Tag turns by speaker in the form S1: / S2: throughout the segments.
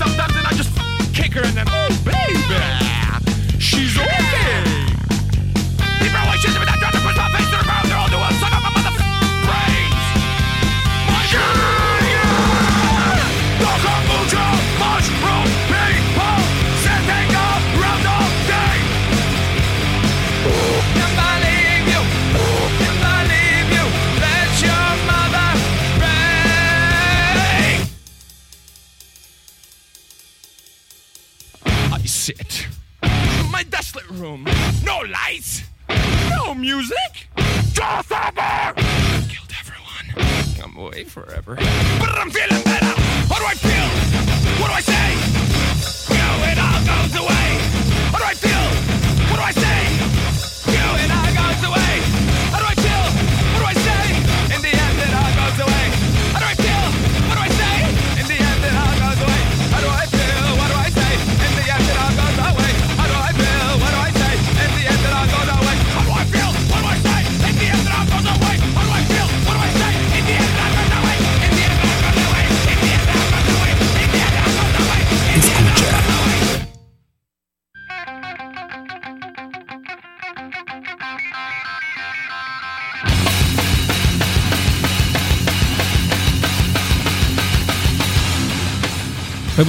S1: Sometimes, and I just kick her, and then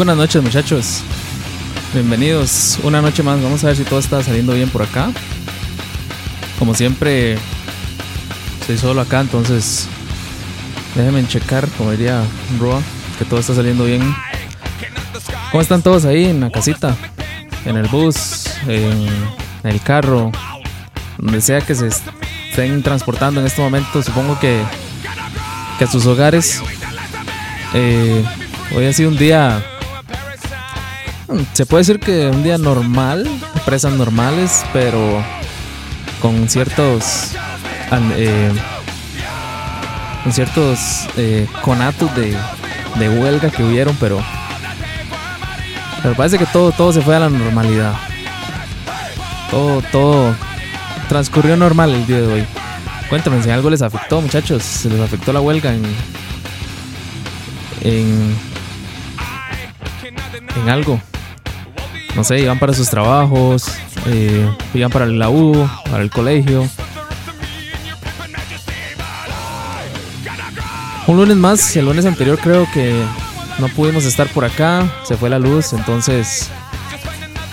S2: buenas noches muchachos. Bienvenidos una noche más. Vamos a ver si todo está saliendo bien por acá. Como siempre, estoy solo acá, entonces déjenme checar, como diría Roa, que todo está saliendo bien. ¿Cómo están todos ahí en la casita? En el bus, en el carro, donde sea que se estén transportando en este momento, supongo que, que a sus hogares. Eh, hoy ha sido un día se puede decir que un día normal, empresas normales, pero con ciertos eh, con ciertos eh, conatos de, de huelga que hubieron, pero pero parece que todo todo se fue a la normalidad. Todo todo transcurrió normal el día de hoy. Cuéntame si algo les afectó, muchachos. ¿Se les afectó la huelga en en en algo? No sé, iban para sus trabajos, eh, iban para la U, para el colegio. Un lunes más, el lunes anterior creo que no pudimos estar por acá, se fue la luz, entonces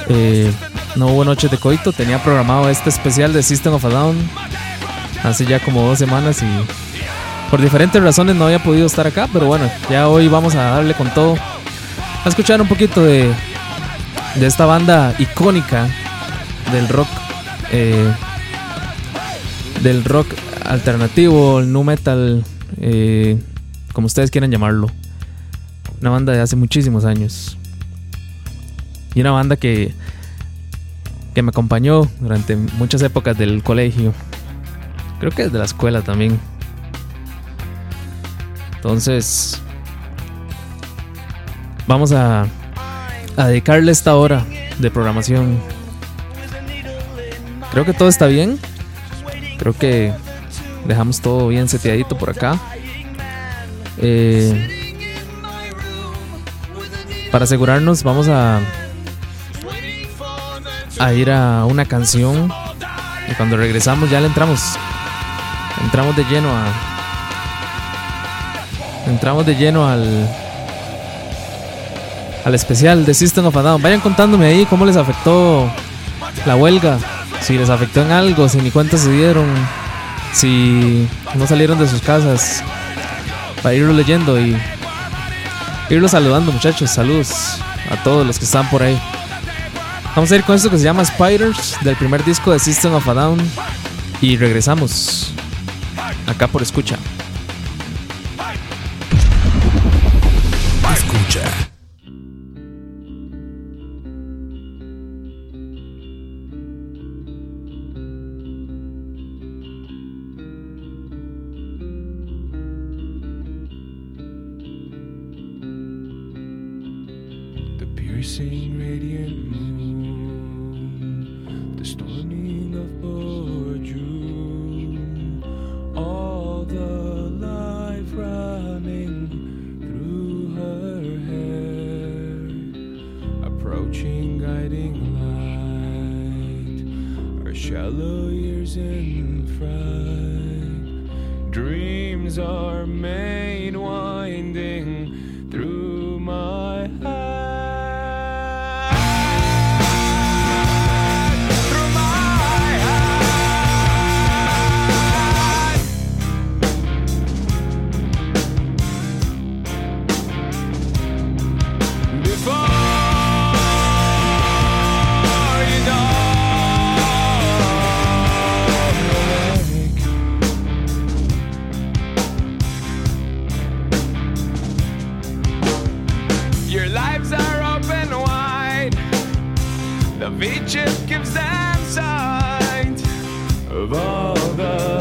S2: eh, no hubo noches de coito. Tenía programado este especial de System of a Down hace ya como dos semanas y por diferentes razones no había podido estar acá, pero bueno, ya hoy vamos a darle con todo. A escuchar un poquito de, de esta banda icónica del rock eh, del rock alternativo, el nu metal, eh, como ustedes quieran llamarlo. Una banda de hace muchísimos años. Y una banda que, que me acompañó durante muchas épocas del colegio. Creo que desde la escuela también. Entonces, vamos a, a dedicarle esta hora de programación. Creo que todo está bien. Creo que dejamos todo bien seteadito por acá. Eh, para asegurarnos, vamos a, a ir a una canción. Y cuando regresamos, ya le entramos. Entramos de lleno a. Entramos de lleno al. Al especial de System of a Down. Vayan contándome ahí cómo les afectó la huelga. Si les afectó en algo, si ni cuenta se dieron. Si no salieron de sus casas. Para irlo leyendo y irlo saludando, muchachos. Saludos a todos los que están por ahí. Vamos a ir con esto que se llama Spiders, del primer disco de System of a Down. Y regresamos acá por escucha.
S1: The beaches gives them sight of all the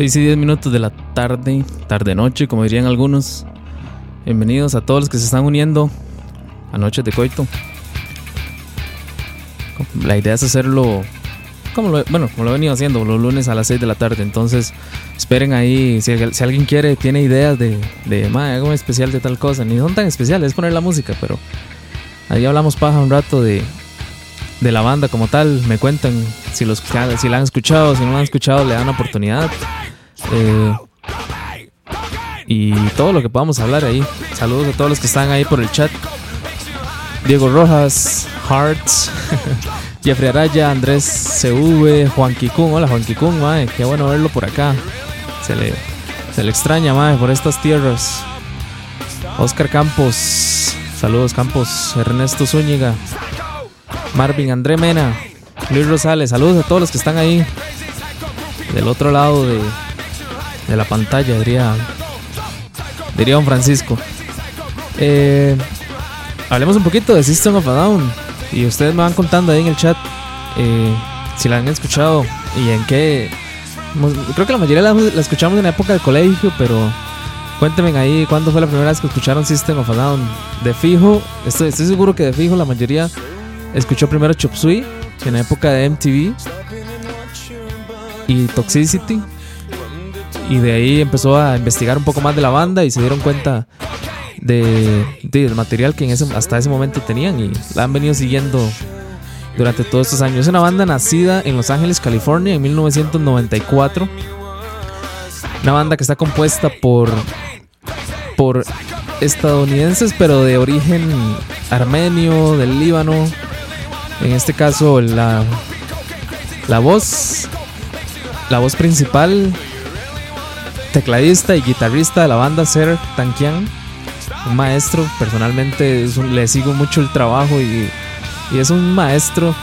S2: 6 y 10 minutos de la tarde, tarde-noche, como dirían algunos. Bienvenidos a todos los que se están uniendo a Noches de Coito. La idea es hacerlo como lo, bueno, como lo he venido haciendo los lunes a las 6 de la tarde. Entonces, esperen ahí. Si, alguien quiere, tiene ideas de, de "Ma, algo especial de tal cosa. Ni son tan especiales, es poner la música, pero ahí hablamos paja un rato de, de la banda como tal. Me cuentan si, los, si la han escuchado, si no la han escuchado, le dan oportunidad. Eh, y todo lo que podamos hablar ahí. Saludos a todos los que están ahí por el chat. Diego Rojas, Hearts, Jeffrey Araya, Andrés CV, Juan Kikun. Hola Juan Kikun, mae, qué bueno verlo por acá. Se le, se le extraña, mae, por estas tierras. Oscar Campos, saludos Campos, Ernesto Zúñiga, Marvin André Mena, Luis Rosales, saludos a todos los que están ahí del otro lado de, de la pantalla, diría, diría don Francisco. Eh, hablemos un poquito de System of a Down. Y ustedes me van contando ahí en el chat eh, si la han escuchado y en qué. Creo que la mayoría la, la escuchamos en la época del colegio, pero cuéntenme ahí cuándo fue la primera vez que escucharon System of a Down. De fijo, estoy, estoy seguro que de fijo la mayoría escuchó primero Chop Suey en la época de MTV y Toxicity. Y de ahí empezó a investigar un poco más de la banda y se dieron cuenta de, de- del material que en ese, hasta ese momento tenían y la han venido siguiendo durante todos estos años. Es una banda nacida en Los Ángeles, California en 1994. Una banda que está compuesta por, por estadounidenses, pero de origen armenio, del Líbano. En este caso, la, la voz, la voz principal, tecladista y guitarrista de la banda, Ser Tankian un maestro. Personalmente le sigo mucho el trabajo y, es un maestro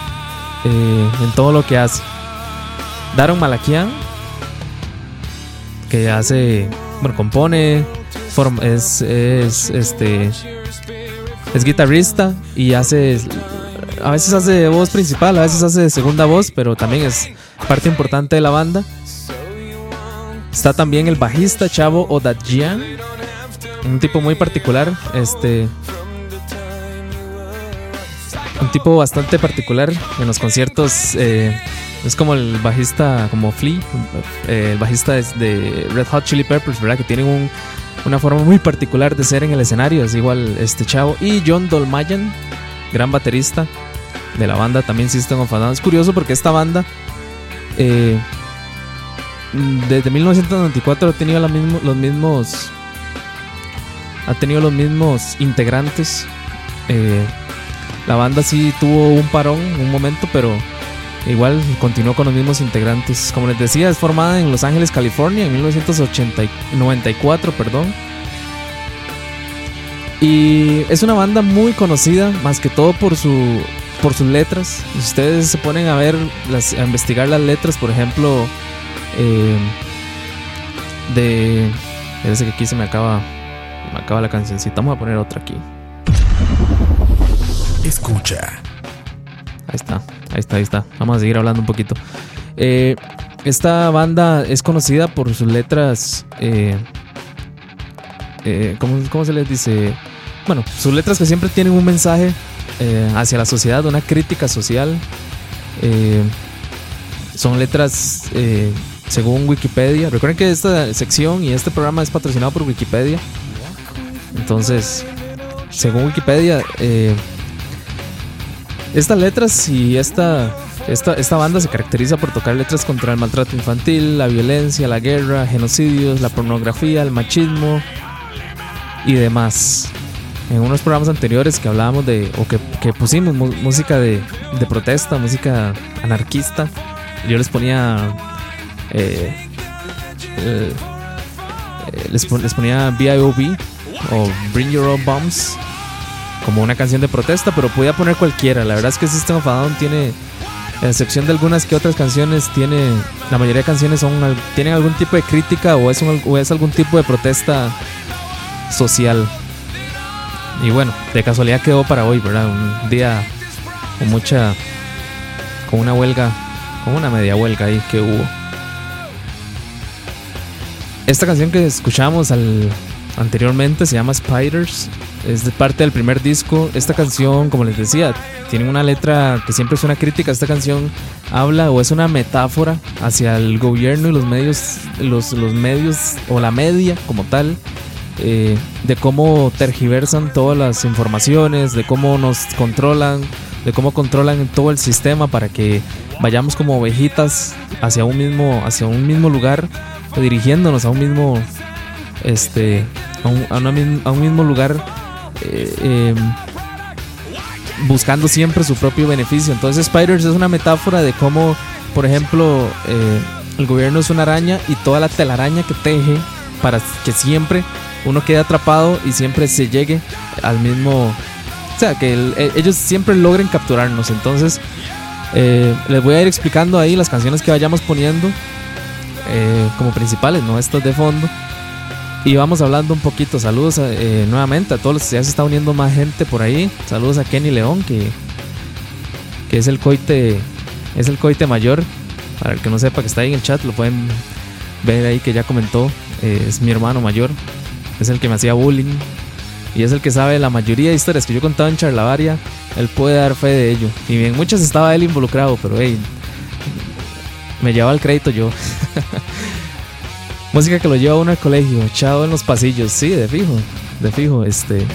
S2: eh, en todo lo que hace. Daron Malakian, que hace, bueno, compone, es, es, este, es guitarrista y hace, a veces hace voz principal, a veces hace segunda voz, pero también es parte importante de la banda. Está también el bajista Chavo Odadjian, un tipo muy particular, este un tipo bastante particular en los conciertos eh, es como el bajista como Flea eh, el bajista de, de Red Hot Chili Peppers verdad que tienen un- una forma muy particular de ser en el escenario es igual este chavo y John Dolmayan gran baterista de la banda también System of a Down es curioso porque esta banda eh, desde 1994 ha tenido los mismos ha tenido los mismos integrantes. Eh, la banda sí tuvo un parón, un momento, pero igual continuó con los mismos integrantes. Como les decía, es formada en Los Ángeles, California, en 1994, perdón. Y es una banda muy conocida, más que todo por su por sus letras. Si ustedes se ponen a ver, las, a investigar las letras, por ejemplo, eh, de... Parece que aquí se me acaba me acaba la cancioncita. Vamos a poner otra aquí.
S1: Escucha.
S2: Ahí está, ahí está, ahí está. Vamos a seguir hablando un poquito. Eh, esta banda es conocida por sus letras. eh, eh, ¿cómo, cómo se les dice? Bueno, sus letras que siempre tienen un mensaje eh, hacia la sociedad, una crítica social. Eh, son letras eh, según Wikipedia. Recuerden que esta sección y este programa es patrocinado por Wikipedia. Entonces, según Wikipedia, eh, estas letras y esta, esta, esta banda se caracteriza por tocar letras contra el maltrato infantil, la violencia, la guerra, genocidios, la pornografía, el machismo y demás. En unos programas anteriores que hablábamos de, o que, que pusimos música de, de protesta, música anarquista, yo les ponía, eh, eh, les, pon- les ponía BIOB o Bring Your Own Bombs como una canción de protesta, pero podía poner cualquiera. La verdad es que System of Down tiene, a excepción de algunas que otras canciones, tiene la mayoría de canciones son tienen algún tipo de crítica o es, un- o es algún tipo de protesta social. Y bueno, de casualidad quedó para hoy, ¿verdad? Un día con mucha, con una huelga, con una media huelga ahí que hubo. Esta canción que escuchamos al, anteriormente se llama Spiders. Es de parte del primer disco. Esta canción, como les decía, tiene una letra que siempre es una crítica. Esta canción habla o es una metáfora hacia el gobierno y los medios, los, los medios o la media como tal. eh, de cómo tergiversan todas las informaciones, de cómo nos controlan, de cómo controlan todo el sistema para que vayamos como ovejitas hacia un mismo, hacia un mismo lugar, dirigiéndonos a un mismo, este, a un, a un mismo lugar, eh, eh, buscando siempre su propio beneficio. Entonces Spiders es una metáfora de cómo, por ejemplo, eh, el gobierno es una araña y toda la telaraña que teje para que siempre uno quede atrapado y siempre se llegue al mismo... O sea, que e- ellos siempre logren capturarnos. Entonces, eh, les voy a ir explicando ahí las canciones que vayamos poniendo eh, como principales, no estas de fondo. Y vamos hablando un poquito. Saludos a- eh, nuevamente a todos los ya se está uniendo más gente por ahí. Saludos a Kenny León, que, que es el coite, es el coite mayor. Para el que no sepa que está ahí en el chat, lo pueden ver ahí que ya comentó. Eh, es mi hermano mayor. Es el que me hacía bullying. Y es el que sabe la mayoría de historias que yo contaba en Charlavaria. Él puede dar fe de ello. Y bien, muchas estaba él involucrado, pero hey, me llevaba el crédito yo. Música que lo lleva uno al colegio, echado en los pasillos, sí, de fijo, de fijo. Este,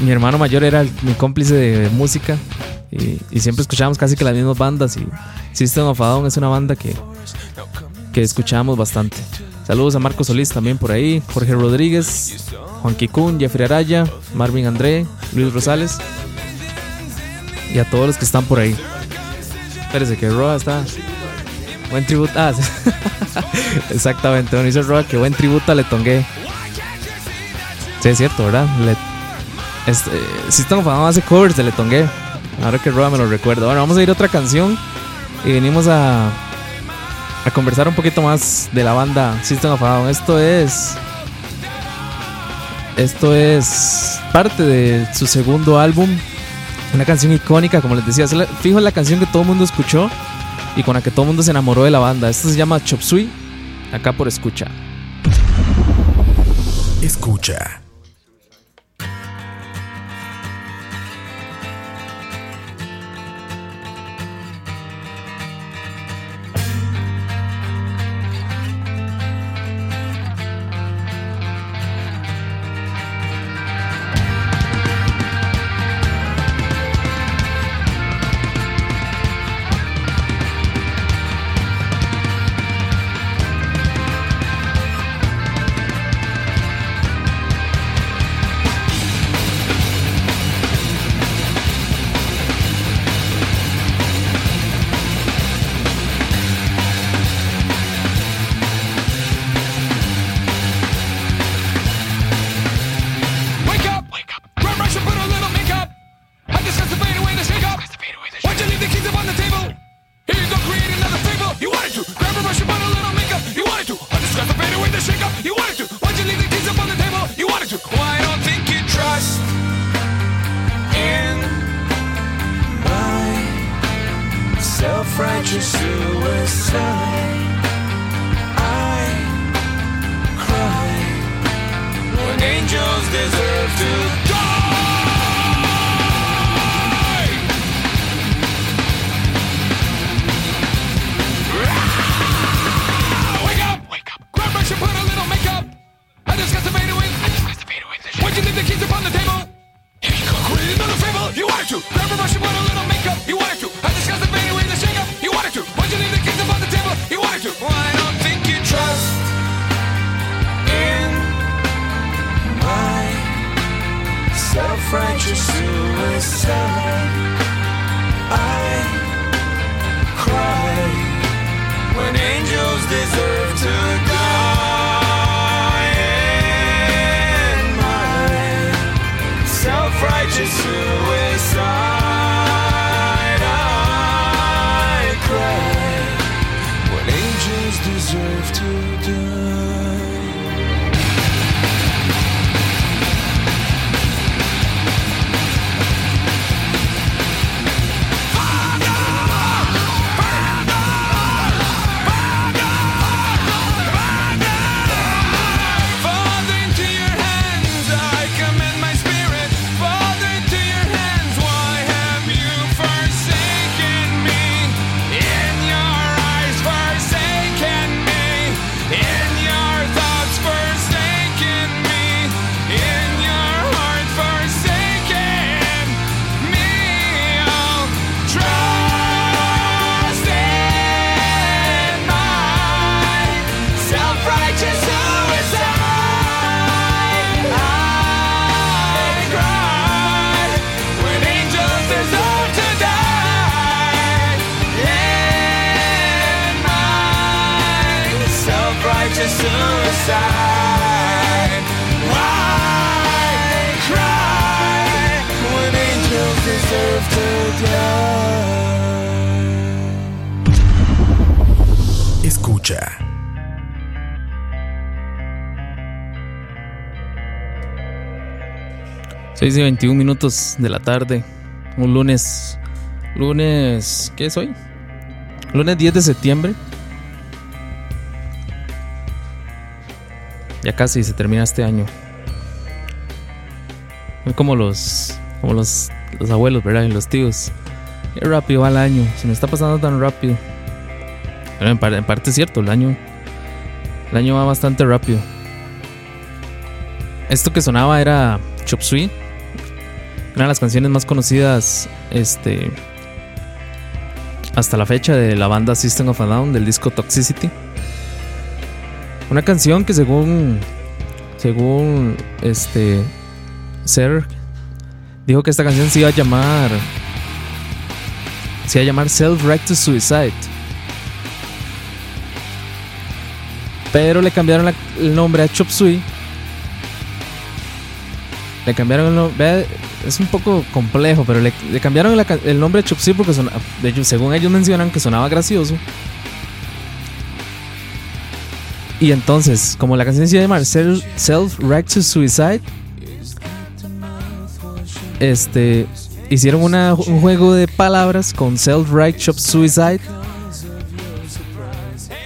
S2: mi hermano mayor era mi cómplice de música y, siempre escuchábamos casi que las mismas bandas. Y System of a Down es una banda que, que escuchábamos bastante. Saludos a Marco Solís también por ahí, Jorge Rodríguez, Juan Kikun, Jeffrey Araya, Marvin André, Luis Rosales y a todos los que están por ahí. Espérese que Roa está. Buen tributo. Ah, sí. exactamente. Bueno, dice Roa que buen tributo a Letongue. Sí, es cierto, ¿verdad? Le... Este, System of hace covers de Letongue. Ahora que Roa me lo recuerda. Bueno, vamos a ir a otra canción y venimos a, a conversar un poquito más de la banda System of a. Esto es. Esto es parte de su segundo álbum. Una canción icónica, como les decía. Fijo la canción que todo el mundo escuchó y con la que todo el mundo se enamoró de la banda. Esto se llama Chop Suey, acá por escucha.
S1: Escucha. Escucha.
S2: Seis y 21 minutos de la tarde. Un lunes. Lunes. ¿Qué es hoy? Lunes 10 de septiembre. Ya casi se termina este año. Como los. Como los los abuelos, ¿verdad? Y los tíos. Qué rápido va el año. Se me está pasando tan rápido. Pero en, en parte es cierto, el año. El año va bastante rápido. Esto que sonaba era Chop Suey. Una de las canciones más conocidas. Este. Hasta la fecha de la banda System of a Down del disco Toxicity. Una canción que según. Según. Este. Ser. Dijo que esta canción se iba a llamar. Se iba a llamar Self-Righteous Suicide. Pero le cambiaron el nombre a Chop Suey. Le cambiaron el nombre. Es un poco complejo, pero le, cambiaron el nombre a Chop Suey porque según ellos mencionan que sonaba gracioso. Y entonces, como la canción se llama Self- Self-Righteous Suicide, este, hicieron un juego de palabras con Self-Righteous Suicide.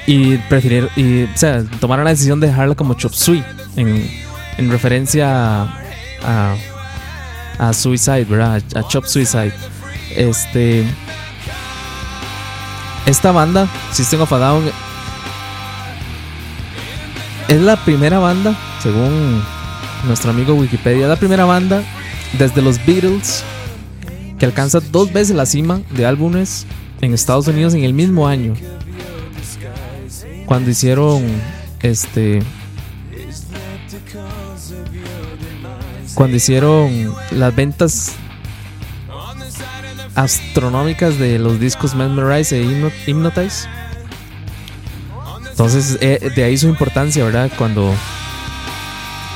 S2: Y prefirieron, y, o sea, tomaron la decisión de dejarla como Chop Suey en, en referencia a, a, Suicide, ¿verdad? A, a Chop Suicide. Este. Esta banda, System of a Down, es la primera banda, según nuestro amigo Wikipedia, la primera banda desde los Beatles que alcanza dos veces la cima de álbumes en Estados Unidos en el mismo año. Cuando hicieron este cuando hicieron las ventas astronómicas de los discos Mesmerize e Hypno- Hypnotize. Entonces, eh, de ahí su importancia, ¿verdad? Cuando.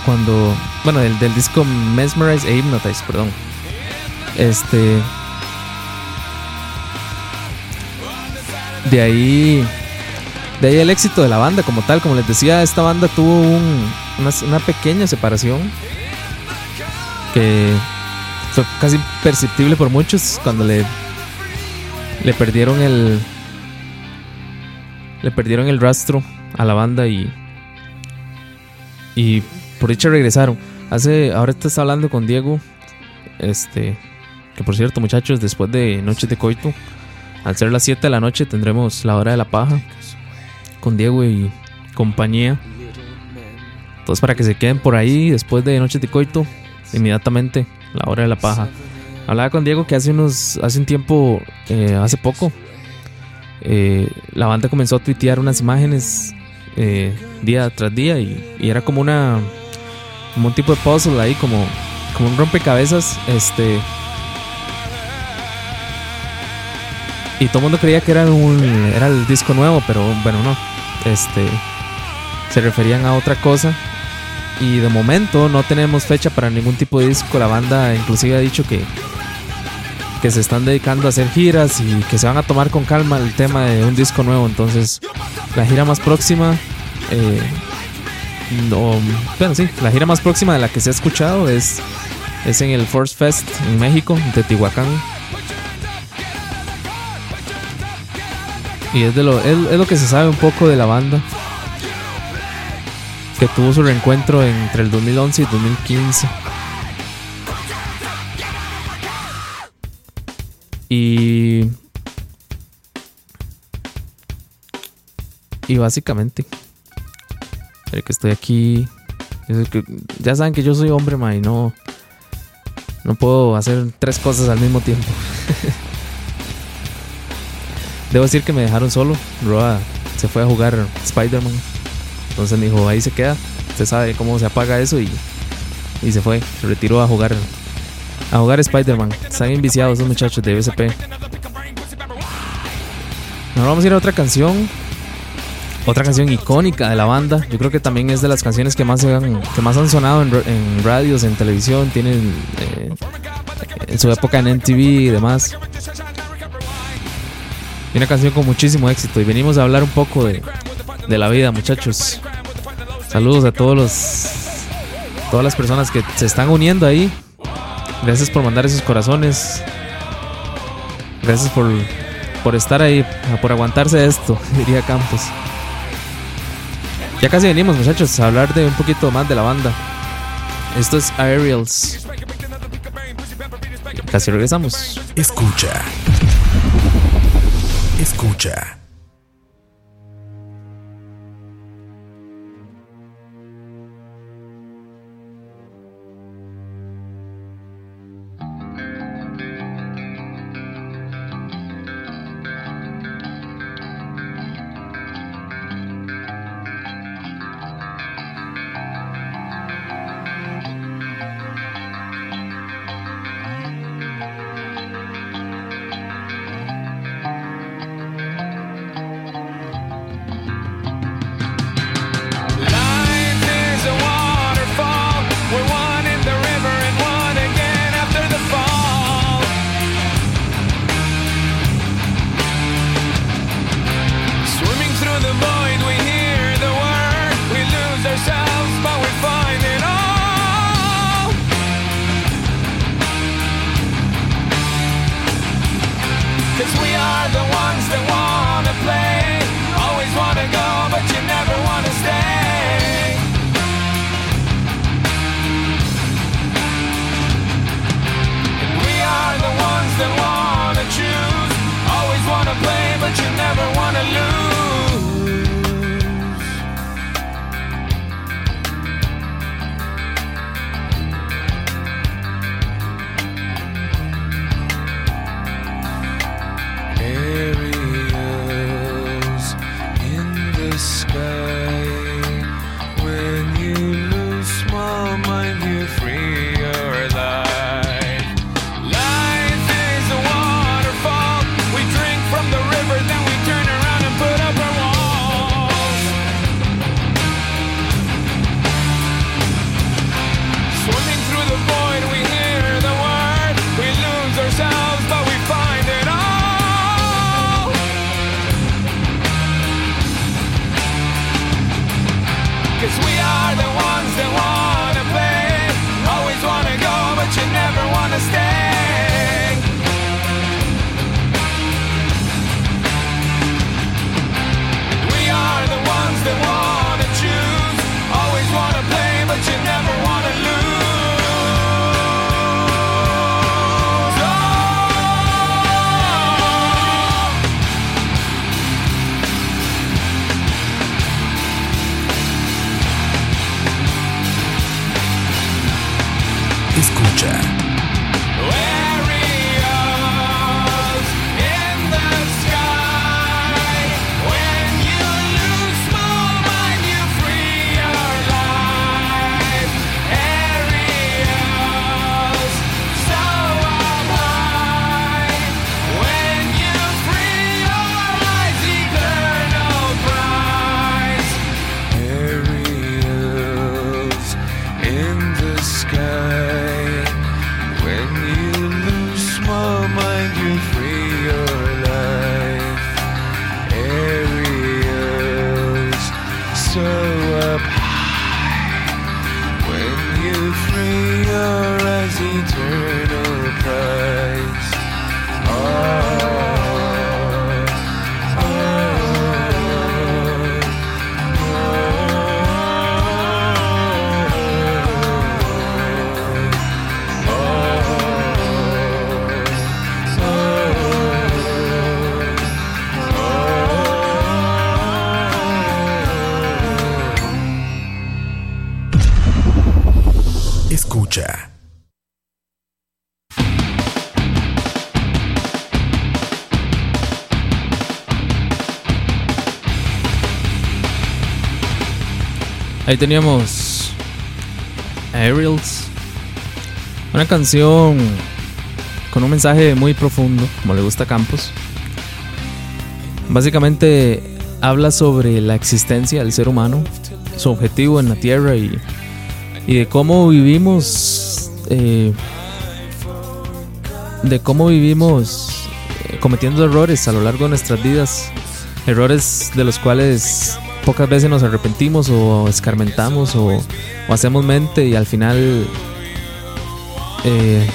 S2: Cuando. Bueno, del, del disco Mesmerize e Hypnotize, perdón. Este. De ahí. De ahí el éxito de la banda como tal. Como les decía, esta banda tuvo un- una, pequeña separación. Que fue casi perceptible por muchos cuando le. Le perdieron el le perdieron el rastro a la banda y y por dicha regresaron. Hace ahora estás hablando con Diego, este que por cierto, muchachos, después de Noches de Coito, al ser las 7 de la noche tendremos la hora de la paja con Diego y compañía. Entonces para que se queden por ahí después de Noches de Coito, inmediatamente la hora de la paja. Hablaba con Diego que hace unos hace un tiempo eh, hace poco eh, la banda comenzó a tuitear unas imágenes eh, día tras día y era como una como un tipo de puzzle ahí como como un rompecabezas este y todo el mundo creía que era un era el disco nuevo pero bueno no este se referían a otra cosa y de momento no tenemos fecha para ningún tipo de disco la banda inclusive ha dicho que que se están dedicando a hacer giras y que se van a tomar con calma el tema de un disco nuevo. Entonces, la gira más próxima, eh, no, bueno, sí, la gira más próxima de la que se ha escuchado es, es en el Force Fest en México, en Teotihuacán. Y es, de lo, es, es lo que se sabe un poco de la banda. Que tuvo su reencuentro entre el 2011 y 2015. Y. Y básicamente. El que estoy aquí. ya saben que yo soy hombre, ma, y no. No puedo hacer tres cosas al mismo tiempo. Debo decir que me dejaron solo. Roa se fue a jugar Spider-Man. Entonces me dijo, ahí se queda. Usted sabe cómo se apaga eso y, y se fue. Se retiró a jugar a jugar Spider-Man. Están bien viciados esos muchachos de BSP. Ahora vamos a ir a otra canción. Otra canción icónica de la banda, yo creo que también es de las canciones que más han, que más han sonado en, radios, en televisión, tienen eh, en su época en MTV y demás. Y una canción con muchísimo éxito y venimos a hablar un poco de, de la vida, muchachos. Saludos a todos los todas las personas que se están uniendo ahí. Gracias por mandar esos corazones. Gracias por, por estar ahí, por aguantarse esto, diría Campos. Ya casi venimos, muchachos, a hablar de un poquito más de la banda. Esto es Aerials. Casi regresamos.
S1: Escucha. Escucha.
S2: Ahí teníamos Aerials. Una canción con un mensaje muy profundo, como le gusta Campos. Básicamente habla sobre la existencia del ser humano, su objetivo en la Tierra y, y de cómo vivimos, eh, de cómo vivimos eh, cometiendo errores a lo largo de nuestras vidas, errores de los cuales pocas veces nos arrepentimos o escarmentamos o, hacemos mente y al final eh,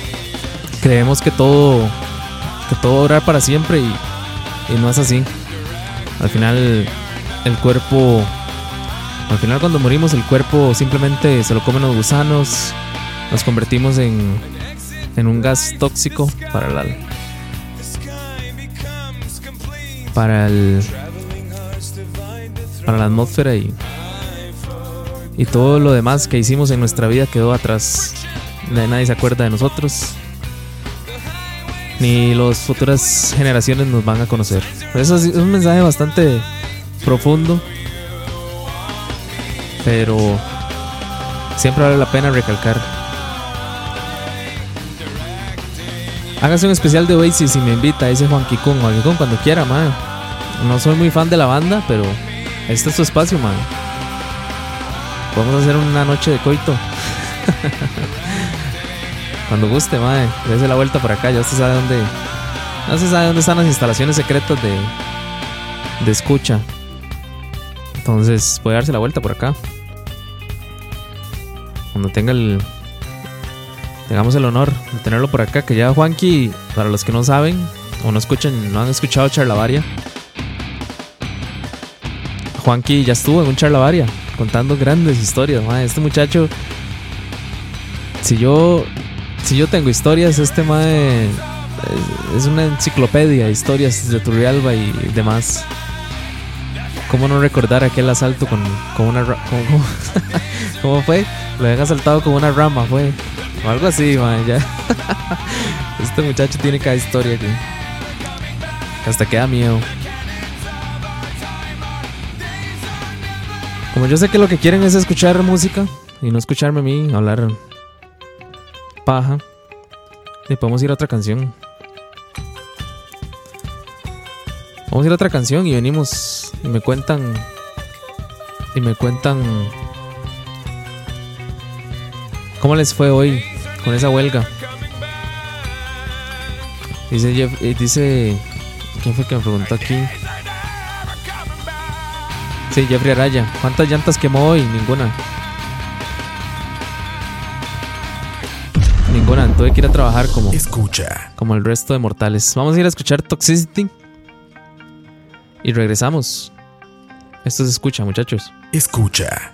S2: creemos que todo que todo durar para siempre y, no es así. Al final el cuerpo al final cuando morimos el cuerpo simplemente se lo comen los gusanos, nos convertimos en en un gas tóxico para la para el para la atmósfera y y todo lo demás que hicimos en nuestra vida quedó atrás. Na- Nadie se acuerda de nosotros. Ni las futuras generaciones nos van a conocer. Eso es un mensaje bastante profundo. Pero siempre vale la pena recalcar. Hágase un especial de Oasis si me invita, dice Juan Kikun. Juan Kikun cuando quiera, man. No soy muy fan de la banda, pero este es su espacio, man. A hacer una noche de coito. Cuando guste, madre, dése la vuelta por acá. Ya usted sabe dónde. No se sabe dónde están las instalaciones secretas de, de escucha. Entonces puede darse la vuelta por acá. Cuando tenga el. Tengamos el honor de tenerlo por acá. Que ya Juanqui, para los que no saben o no escuchan, no han escuchado Charlavaria. Juanqui ya estuvo en un Charlavaria contando grandes historias. madre. Este muchacho, si yo, si yo tengo historias, este mae es, es una enciclopedia de historias de Turrialba y demás. ¿Cómo no recordar aquel asalto con, con una ra- con- ¿cómo, fue? Lo habían asaltado con una rama, fue. O algo así, ya. Este muchacho tiene cada historia. Que hasta queda miedo. Como yo sé que lo que quieren es escuchar música y no escucharme a mí hablar paja, le podemos ir a otra canción. Vamos a ir a otra canción y venimos y me cuentan y me cuentan cómo les fue hoy con esa huelga. Dice Jeff, eh, dice quién fue que me preguntó aquí. Sí, Jeffrey Araya. ¿Cuántas llantas quemó hoy? Ninguna. Ninguna. Tuve que ir a trabajar como,
S3: Escucha.
S2: como el resto de mortales. Vamos a ir a escuchar Toxicity. Y regresamos. Esto se escucha, muchachos.
S3: Escucha.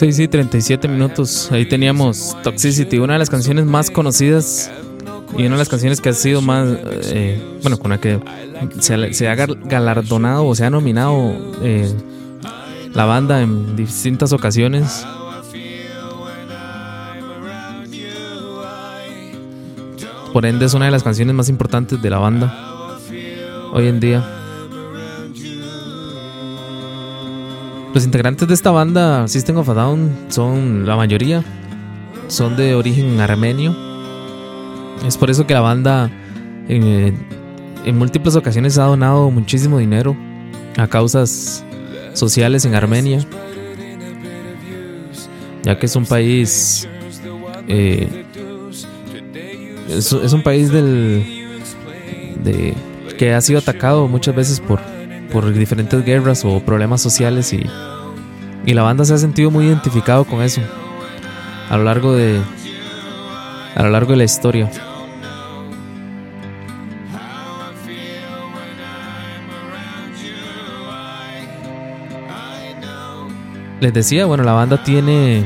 S2: 6 y 37 minutos. Ahí teníamos Toxicity, una de las canciones más conocidas y una de las canciones que ha sido más. eh, bueno, con la que se, se ha gal- galardonado o se ha nominado eh, la banda en distintas ocasiones. Por ende, es una de las canciones más importantes de la banda hoy en día. Los integrantes de esta banda, System of a Down, son la mayoría, son de origen armenio. Es por eso que la banda eh, en múltiples ocasiones ha donado muchísimo dinero a causas sociales en Armenia, ya que es un país eh, es, un país del de, que ha sido atacado muchas veces por por diferentes guerras o problemas sociales y, y la banda se ha sentido muy identificado con eso a lo largo de a lo largo de la historia. Les decía, bueno, la banda tiene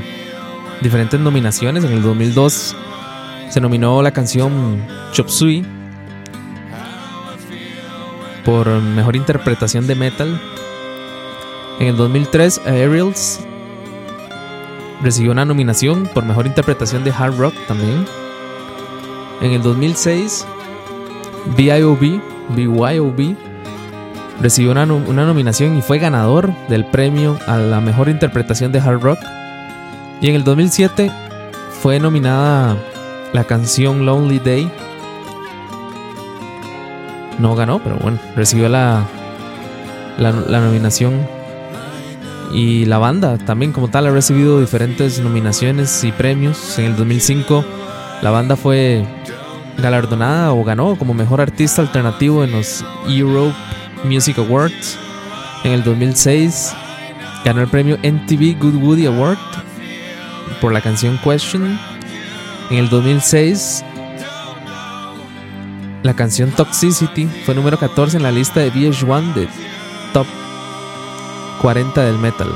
S2: diferentes nominaciones. En el 2002 se nominó la canción Chop Suey por mejor interpretación de metal. En el 2003, Aerials recibió una nominación por mejor interpretación de hard rock también. En el 2006, BIOB, BYOB recibió una, una nominación y fue ganador del premio a la mejor interpretación de hard rock. Y en el 2007 fue nominada la canción Lonely Day no ganó, pero bueno, recibió la, la, nominación. Y la banda también como tal ha recibido diferentes nominaciones y premios. En el 2005 la banda fue galardonada o ganó como mejor artista alternativo en los Europe Music Awards. En el 2006 ganó el premio NTV Good Woody Award por la canción Question. En el 2006 la canción Toxicity fue número 14 en la lista de VH1 de Top 40 del metal.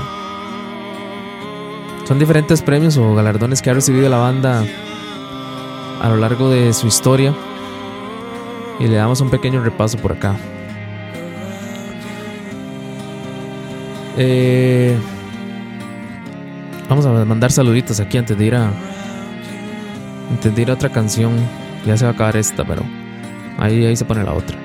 S2: Son diferentes premios o galardones que ha recibido la banda a lo largo de su historia. Y le damos un pequeño repaso por acá. Eh, vamos a mandar saluditos aquí antes de ir a. Antes de ir a otra canción. Ya se va a acabar esta, pero. Ahí, ahí se pone la otra.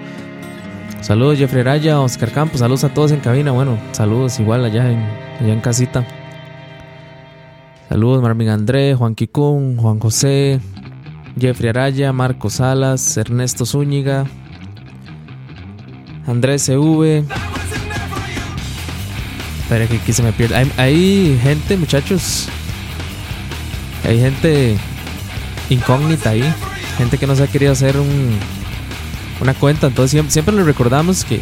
S2: Saludos Jeffrey Araya, Oscar Campos, saludos a todos en cabina. Bueno, saludos igual allá en, allá en casita. Saludos Marvin André, Juan Kikun, Juan José, Jeffrey Araya, Marco Salas, Ernesto Zúñiga, Andrés CV. Espera que aquí se me pierde. Hay, hay gente, muchachos. Hay gente incógnita ahí. Gente que no se ha querido hacer un, una cuenta. Entonces siempre, siempre les recordamos que,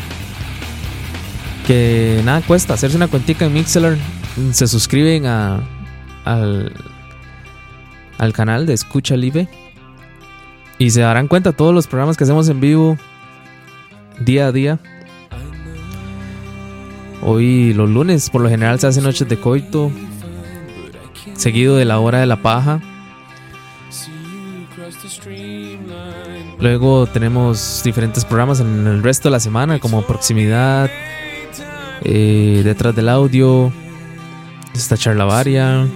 S2: que nada cuesta hacerse una cuentica en Mixler. Se suscriben a, al, al canal de Escucha Live. Y se darán cuenta todos los programas que hacemos en vivo día a día. Hoy los lunes por lo general se hacen noches de coito, seguido de la hora de la paja. Luego tenemos diferentes programas en el resto de la semana como proximidad, eh, detrás del audio, esta charla varia.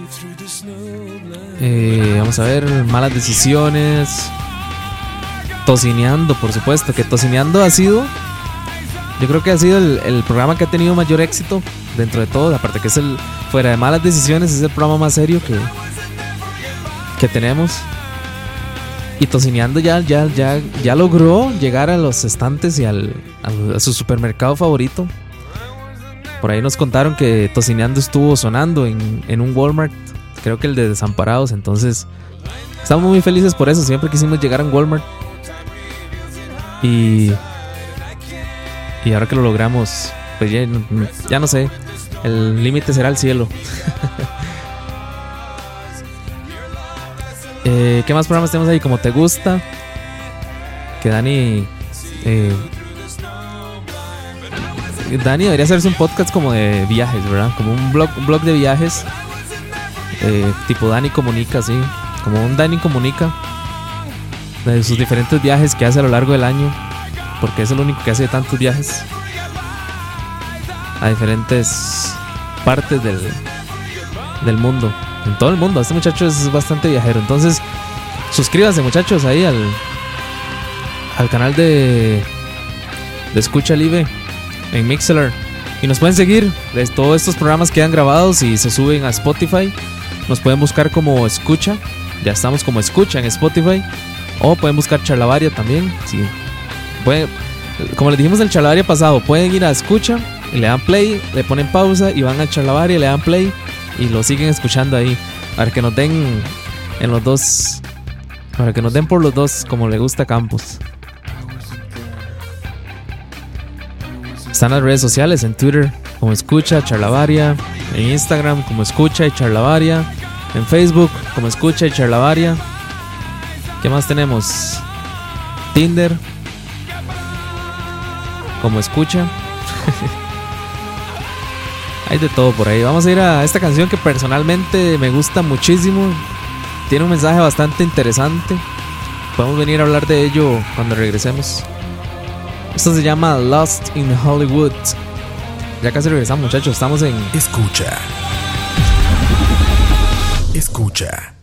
S2: Eh, vamos a ver, malas decisiones. Tocineando, por supuesto, que Tocineando ha sido, yo creo que ha sido el, el programa que ha tenido mayor éxito dentro de todo. Aparte que es el, fuera de malas decisiones, es el programa más serio que, que tenemos. Y Tocineando ya, ya, ya, ya logró llegar a los estantes y al, a su supermercado favorito. Por ahí nos contaron que Tocineando estuvo sonando en, en un Walmart, creo que el de Desamparados. Entonces, estamos muy felices por eso. Siempre quisimos llegar a un Walmart. Y, y ahora que lo logramos, pues ya, ya no sé. El límite será el cielo. Eh, ¿Qué más programas tenemos ahí? Como te gusta. Que Dani. eh, Dani debería hacerse un podcast como de viajes, ¿verdad? Como un blog, un blog de viajes. eh, tipo Dani Comunica, sí. Como un Dani Comunica. De sus diferentes viajes que hace a lo largo del año. Porque es el único que hace tantos viajes. A diferentes partes del, del mundo. En todo el mundo. Este muchacho es bastante viajero. Entonces, suscríbanse, muchachos, ahí al, al canal de, de Escucha Live en Mixler. Y nos pueden seguir. Todos estos programas quedan grabados y se suben a Spotify. Nos pueden buscar como Escucha. Ya estamos como Escucha en Spotify. O pueden buscar Charlavaria también. Sí. Pueden- como les dijimos en el Charlavaria pasado, pueden ir a Escucha y le dan play, le ponen pausa y van a Charlavaria y le dan play y lo siguen escuchando ahí. Para que nos den en los dos. Para que nos den por los dos, como le gusta a Campos. Están las redes sociales en Twitter como Escucha Charlavaria, en Instagram como Escucha y Charlavaria, en Facebook como Escucha y Charlavaria. ¿Qué más tenemos? Tinder como Escucha. Hay de todo por ahí. Vamos a ir a esta canción que personalmente me gusta muchísimo. Tiene un mensaje bastante interesante. Podemos venir a hablar de ello cuando regresemos. Esto se llama Lost in Hollywood. Ya casi regresamos, muchachos. Estamos en
S4: Escucha. Escucha.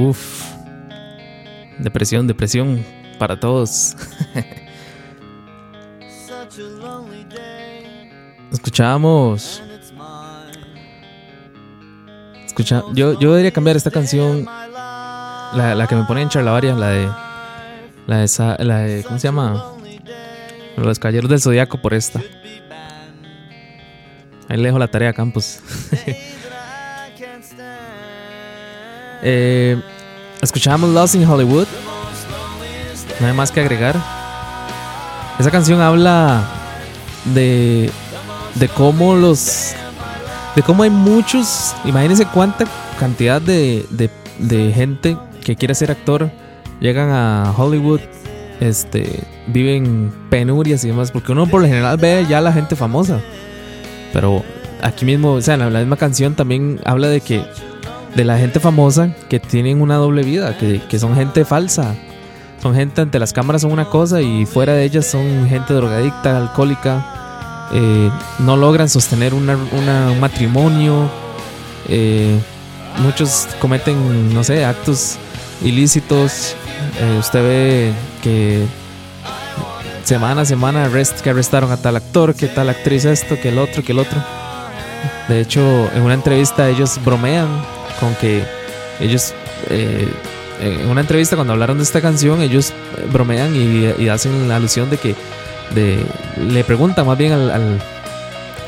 S2: Uf. Depresión, depresión para todos. Escuchábamos. Escucha, yo, yo debería cambiar esta canción. La, la que me pone en charlavaria, la de. La de, esa- la de. ¿Cómo se llama? Los Caballeros del Zodiaco por esta. Ahí le dejo la tarea a Campos. Eh, escuchábamos Lost in Hollywood. No hay más que agregar. Esa canción habla de, de cómo los. de cómo hay muchos. Imagínense cuánta cantidad de, de, de gente que quiere ser actor llegan a Hollywood. Este, viven penurias y demás. Porque uno por lo general ve ya a la gente famosa. Pero aquí mismo, o sea, en la misma canción también habla de que de la gente famosa que tienen una doble vida, que, que son gente falsa. Son gente ante las cámaras son una cosa y fuera de ellas son gente drogadicta, alcohólica. eh, no logran sostener una- un matrimonio. eh, muchos cometen, no sé, actos ilícitos. eh, usted ve que semana a semana arrest, que arrestaron a tal actor, que tal actriz esto, que el otro, que el otro. De hecho, en una entrevista ellos bromean con que ellos, eh, en una entrevista cuando hablaron de esta canción, ellos eh, bromean y, hacen la alusión de que de, le preguntan más bien al, al,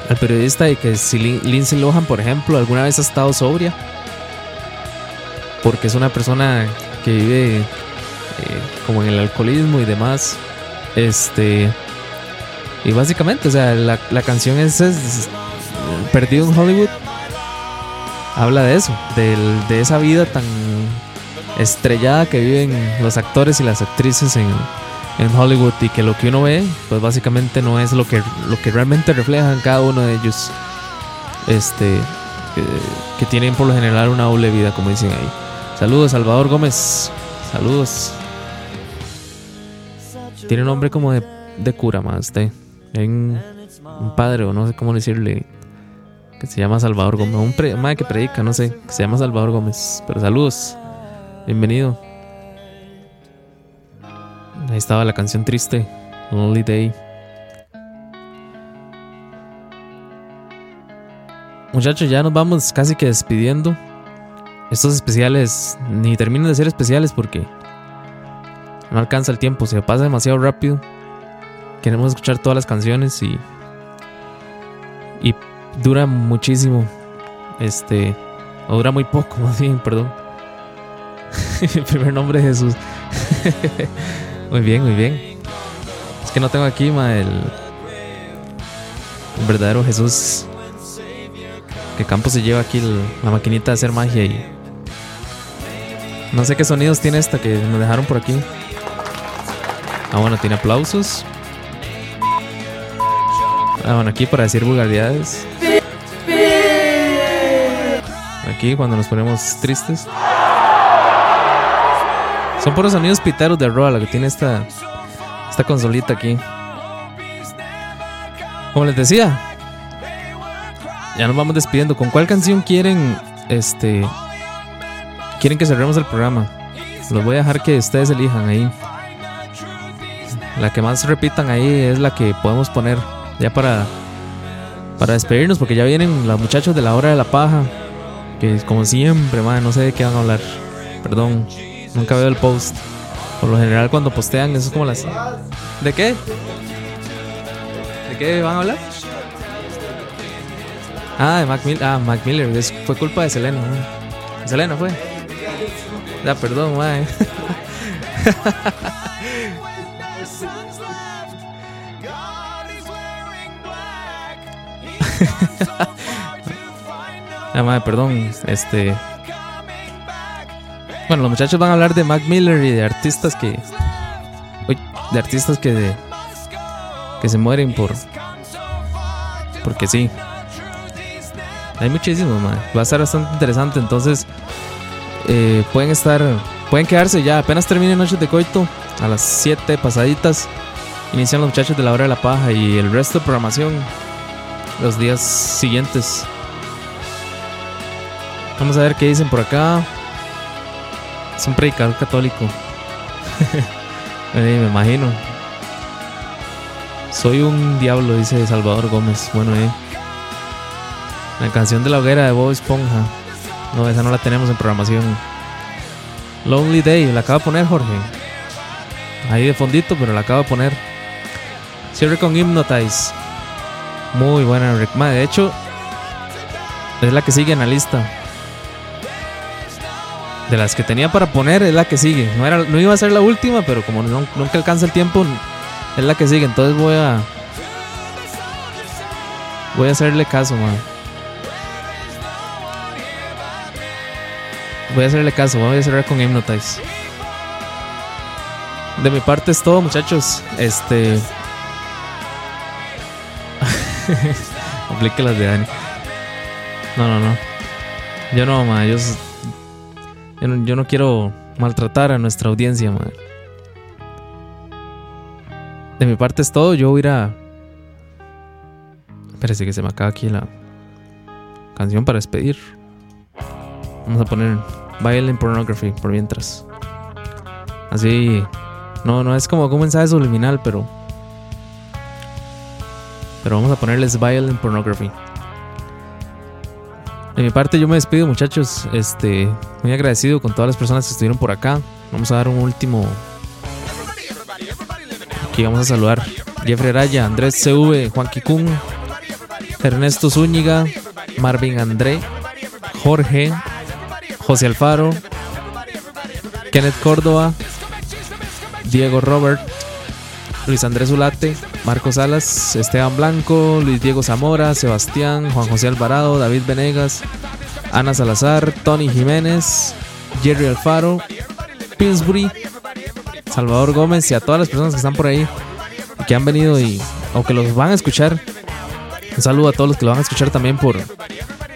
S2: al periodista de que si Lin- Lindsay Lohan, por ejemplo, alguna vez ha estado sobria, porque es una persona que vive eh, como en el alcoholismo y demás. Este. Y básicamente, o sea, la, la canción es, es Perdido en Hollywood. Habla de eso, de esa vida tan estrellada que viven los actores y las actrices en, en Hollywood y que lo que uno ve, pues básicamente no es lo que, lo que realmente reflejan cada uno de ellos. Este, que, que tienen por lo general una doble vida, como dicen ahí. Saludos, Salvador Gómez. Saludos. Tiene un nombre como de, de cura más, un, un padre, o no sé cómo decirle, que se llama Salvador Gómez. Un, pre- que predica, no sé, que se llama Salvador Gómez. Pero saludos. Bienvenido. Ahí estaba la canción triste, Lonely Day. Muchachos, ya nos vamos casi que despidiendo. Estos especiales ni terminan de ser especiales porque no alcanza el tiempo, se pasa demasiado rápido. Queremos escuchar todas las canciones y y dura muchísimo. Este, o dura muy poco, más bien, perdón. Mi primer nombre es Jesús. muy bien, muy bien. Es que no tengo aquí ma, el, el verdadero Jesús. Que Campo se lleva aquí el- la maquinita de hacer magia y no sé qué sonidos tiene esta que nos dejaron por aquí. Ah, bueno, tiene aplausos. Ah, bueno, aquí para decir vulgaridades. Aquí cuando nos ponemos tristes. Son puros sonidos piteros de Roa, la que tiene esta, esta consolita aquí. Como les decía, ya nos vamos despidiendo. ¿Con cuál canción quieren este quieren que cerremos el programa? Los voy a dejar que ustedes elijan ahí. La que más repitan ahí es la que podemos poner ya para para despedirnos porque ya vienen los muchachos de la hora de la paja. Que como siempre, madre, no sé de qué van a hablar. Perdón, nunca veo el post. Por lo general cuando postean eso es como las ¿De qué? ¿De qué van a hablar? Ah, de Mac Miller. Ah, Mac Miller. Fue culpa de Selena. ¿no? Selena fue. Ya, perdón, mae. Ah, mae, perdón. Este. Bueno, los muchachos van a hablar de Mac Miller y de artistas que. De artistas que. que se mueren por. Porque sí. Hay muchísimos, man. Va a estar bastante interesante. Entonces, eh, pueden estar. Pueden quedarse ya. Apenas termine Noches de Coito. A las 7 pasaditas. inician los muchachos de la hora de la paja y el resto de programación los días siguientes. Vamos a ver qué dicen por acá. Es un predicador católico. Eh, me imagino. Soy un diablo, dice Salvador Gómez. Bueno, eh. La canción de la hoguera de Bob Esponja. No, esa no la tenemos en programación. Lonely Day, la acaba de poner Jorge. Ahí de fondito, pero la acabo de poner. Cierre con Hypnotize. Muy buena, Rick. De hecho, es la que sigue en la lista. De las que tenía para poner, es la que sigue. No, era, no iba a ser la última, pero como no- nunca alcanza el tiempo, es la que sigue. Entonces voy a. Voy a hacerle caso, man. Voy a hacerle caso, voy a cerrar con Hypnotize. De mi parte es todo, muchachos. Este. Aplique las de Dani. No, no, no. Yo no, ma. Yo, yo, no, quiero maltratar a nuestra audiencia, ma. De mi parte es todo. Yo voy a ir a. Espérese que se me acaba aquí la canción para despedir. Vamos a poner Violent Pornography por mientras. Así. No, no es como un mensaje subliminal, pero. Pero vamos a ponerles Violent Pornography. De mi parte, yo me despido, muchachos. Este, muy agradecido con todas las personas que estuvieron por acá. Vamos a dar un último. Aquí vamos a saludar Jeffrey Araya, Andrés CV, Juan Kikun, Ernesto Zúñiga, Marvin André, Jorge, José Alfaro, Kenneth Córdoba, Diego Robert, Luis Andrés Ulate, Marcos Salas, Esteban Blanco, Luis Diego Zamora, Sebastián, Juan José Alvarado, David Venegas, Ana Salazar, Tony Jiménez, Jerry Alfaro, Pillsbury, Salvador Gómez y a todas las personas que están por ahí y que han venido y o que los van a escuchar. Un saludo a todos los que lo van a escuchar también por,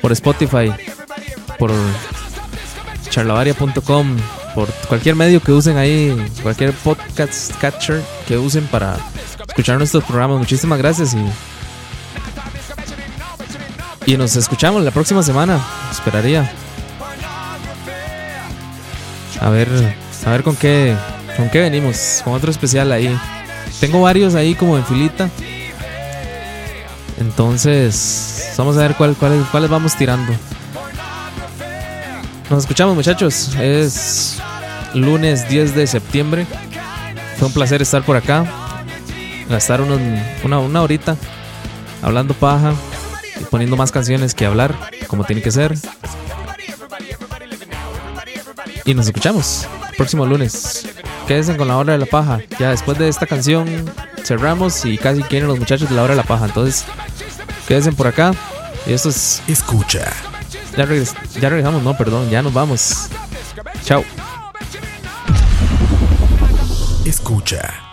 S2: por Spotify, por charlavaria.com, por cualquier medio que usen ahí, cualquier podcast catcher que usen para escuchar nuestros programas. Muchísimas gracias y y nos escuchamos la próxima semana. Esperaría. A ver, a ver con qué con qué venimos, con otro especial ahí. Tengo varios ahí como en filita. Entonces, vamos a ver cuál, cuál- cuáles vamos tirando. Nos escuchamos muchachos. Es lunes 10 de septiembre. Fue un placer estar por acá. Gastar unos- una, una horita hablando paja y poniendo más canciones que hablar, como tiene que ser. Y nos escuchamos próximo lunes. Quédense con la hora de la paja. Ya después de esta canción cerramos y casi quieren los muchachos de la hora de la paja. Entonces, quédense por acá. Y esto es.
S1: Escucha.
S2: Ya, regres- ya regresamos, no, perdón, ya nos vamos. Chao.
S1: Escucha.